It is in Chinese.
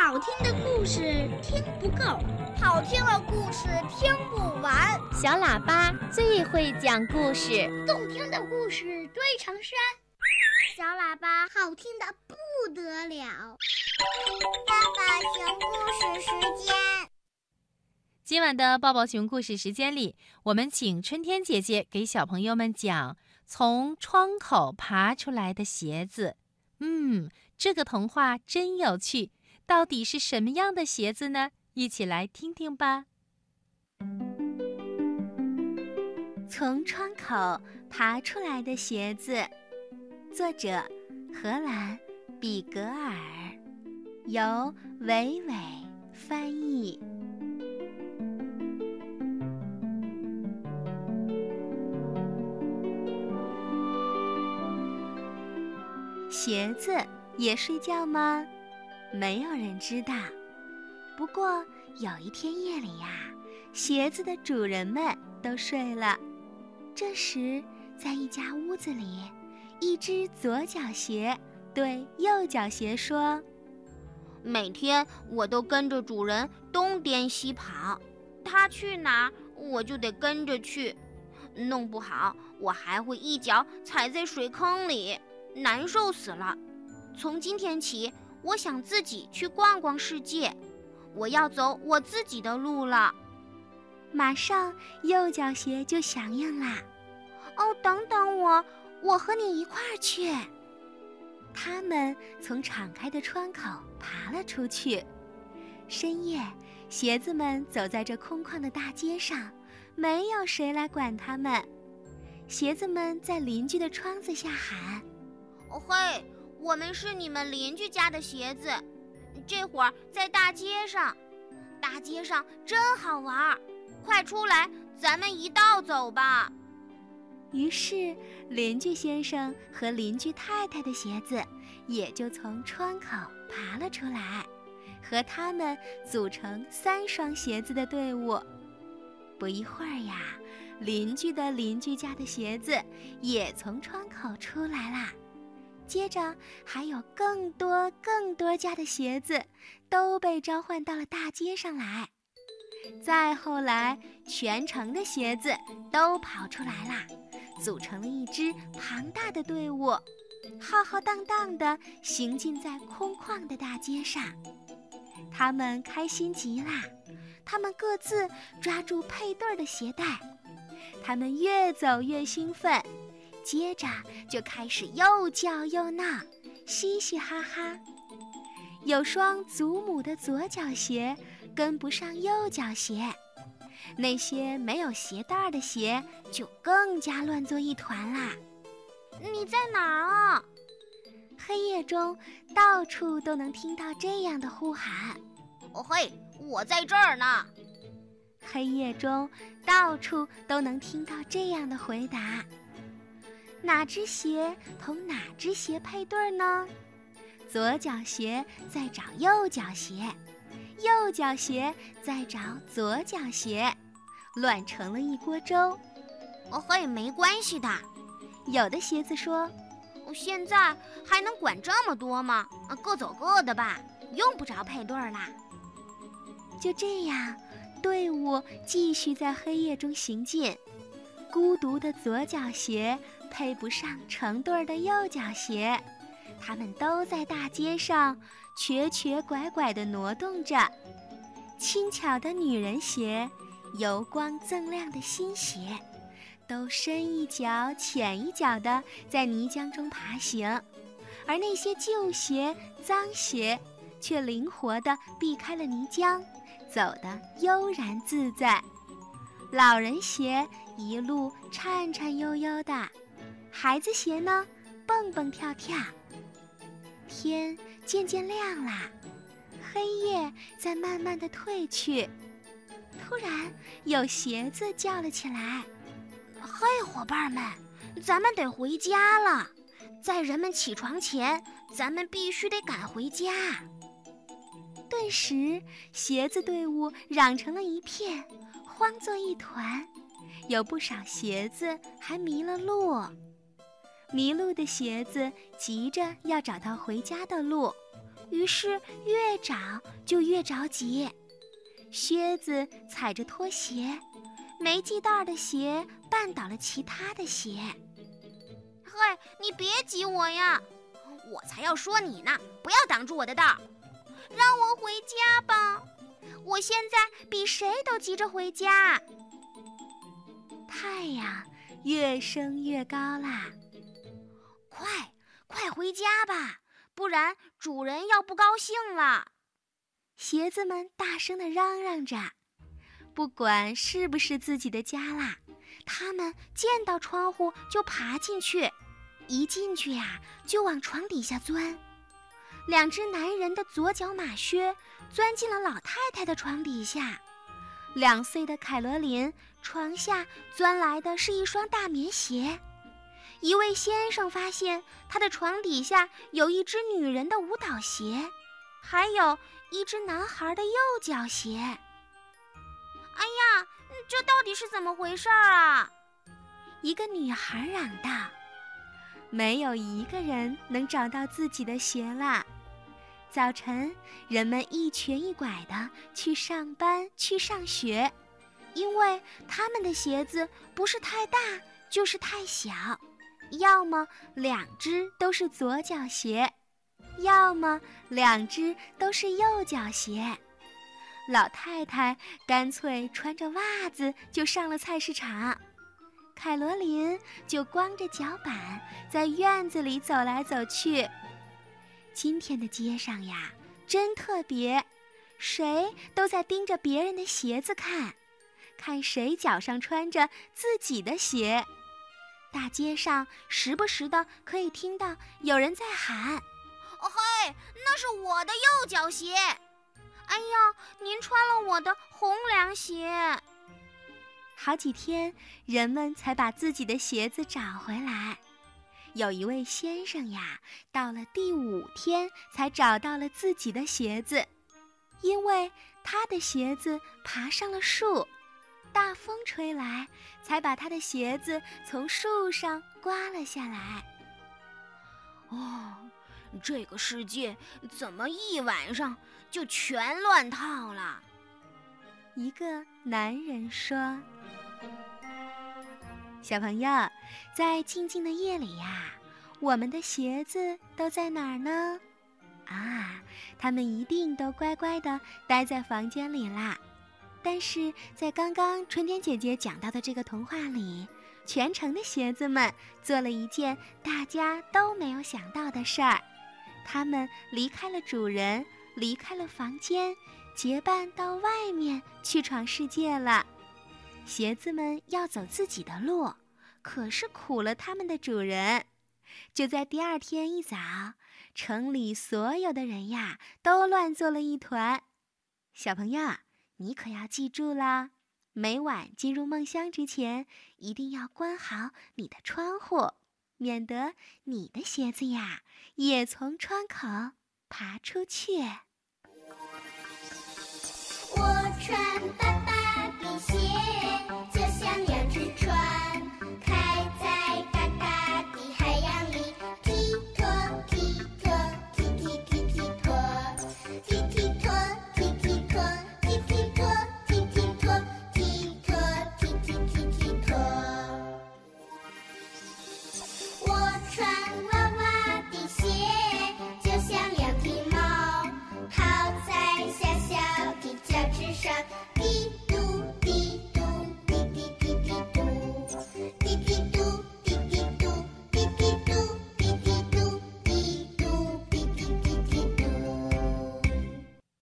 好听的故事听不够，好听的故事听不完。小喇叭最会讲故事，动听的故事堆成山。小喇叭好听的不得了。爸爸熊故事时间，今晚的抱抱熊故事时间里，我们请春天姐姐给小朋友们讲从窗口爬出来的鞋子。嗯，这个童话真有趣，到底是什么样的鞋子呢？一起来听听吧。从窗口爬出来的鞋子，作者荷兰比格尔，由伟伟翻译。鞋子也睡觉吗？没有人知道。不过有一天夜里呀，鞋子的主人们都睡了。这时，在一家屋子里，一只左脚鞋对右脚鞋说：“每天我都跟着主人东颠西跑，他去哪儿我就得跟着去，弄不好我还会一脚踩在水坑里。”难受死了！从今天起，我想自己去逛逛世界，我要走我自己的路了。马上，右脚鞋就响应啦。哦，等等我，我和你一块儿去。他们从敞开的窗口爬了出去。深夜，鞋子们走在这空旷的大街上，没有谁来管他们。鞋子们在邻居的窗子下喊。哦嘿，我们是你们邻居家的鞋子，这会儿在大街上，大街上真好玩儿，快出来，咱们一道走吧。于是，邻居先生和邻居太太的鞋子也就从窗口爬了出来，和他们组成三双鞋子的队伍。不一会儿呀，邻居的邻居家的鞋子也从窗口出来啦。接着，还有更多更多家的鞋子都被召唤到了大街上来。再后来，全城的鞋子都跑出来啦，组成了一支庞大的队伍，浩浩荡荡地行进在空旷的大街上。他们开心极啦，他们各自抓住配对的鞋带，他们越走越兴奋。接着就开始又叫又闹，嘻嘻哈哈。有双祖母的左脚鞋跟不上右脚鞋，那些没有鞋带的鞋就更加乱作一团啦。你在哪儿啊？黑夜中到处都能听到这样的呼喊。哦嘿，我在这儿呢。黑夜中到处都能听到这样的回答。哪只鞋同哪只鞋配对呢？左脚鞋在找右脚鞋，右脚鞋在找左脚鞋，乱成了一锅粥。哦嘿，没关系的。有的鞋子说：“我现在还能管这么多吗？各走各的吧，用不着配对啦。”就这样，队伍继续在黑夜中行进。孤独的左脚鞋。配不上成对儿的右脚鞋，他们都在大街上瘸瘸拐拐地挪动着。轻巧的女人鞋，油光锃亮的新鞋，都深一脚浅一脚地在泥浆中爬行，而那些旧鞋、脏鞋却灵活地避开了泥浆，走得悠然自在。老人鞋一路颤颤悠悠的。孩子鞋呢，蹦蹦跳跳。天渐渐亮啦，黑夜在慢慢的退去。突然，有鞋子叫了起来：“嘿，伙伴们，咱们得回家了！在人们起床前，咱们必须得赶回家。”顿时，鞋子队伍嚷成了一片，慌作一团。有不少鞋子还迷了路。迷路的鞋子急着要找到回家的路，于是越找就越着急。靴子踩着拖鞋，没系带的鞋绊倒了其他的鞋。嘿，你别挤我呀！我才要说你呢，不要挡住我的道，让我回家吧。我现在比谁都急着回家。太阳越升越高啦，快快回家吧，不然主人要不高兴了。鞋子们大声地嚷嚷着，不管是不是自己的家啦，他们见到窗户就爬进去，一进去呀就往床底下钻。两只男人的左脚马靴钻进了老太太的床底下，两岁的凯罗琳床下钻来的是一双大棉鞋。一位先生发现他的床底下有一只女人的舞蹈鞋，还有一只男孩的右脚鞋。哎呀，这到底是怎么回事儿啊？一个女孩嚷道：“没有一个人能找到自己的鞋啦。”早晨，人们一瘸一拐地去上班、去上学，因为他们的鞋子不是太大，就是太小，要么两只都是左脚鞋，要么两只都是右脚鞋。老太太干脆穿着袜子就上了菜市场，凯罗琳就光着脚板在院子里走来走去。今天的街上呀，真特别，谁都在盯着别人的鞋子看，看谁脚上穿着自己的鞋。大街上时不时的可以听到有人在喊：“哦嘿，那是我的右脚鞋！”“哎呀，您穿了我的红凉鞋！”好几天，人们才把自己的鞋子找回来。有一位先生呀，到了第五天才找到了自己的鞋子，因为他的鞋子爬上了树，大风吹来，才把他的鞋子从树上刮了下来。哦，这个世界怎么一晚上就全乱套了？一个男人说。小朋友，在静静的夜里呀，我们的鞋子都在哪儿呢？啊，他们一定都乖乖的待在房间里啦。但是在刚刚春天姐姐讲到的这个童话里，全城的鞋子们做了一件大家都没有想到的事儿，他们离开了主人，离开了房间，结伴到外面去闯世界了。鞋子们要走自己的路，可是苦了他们的主人。就在第二天一早，城里所有的人呀都乱作了一团。小朋友，你可要记住啦，每晚进入梦乡之前，一定要关好你的窗户，免得你的鞋子呀也从窗口爬出去。我穿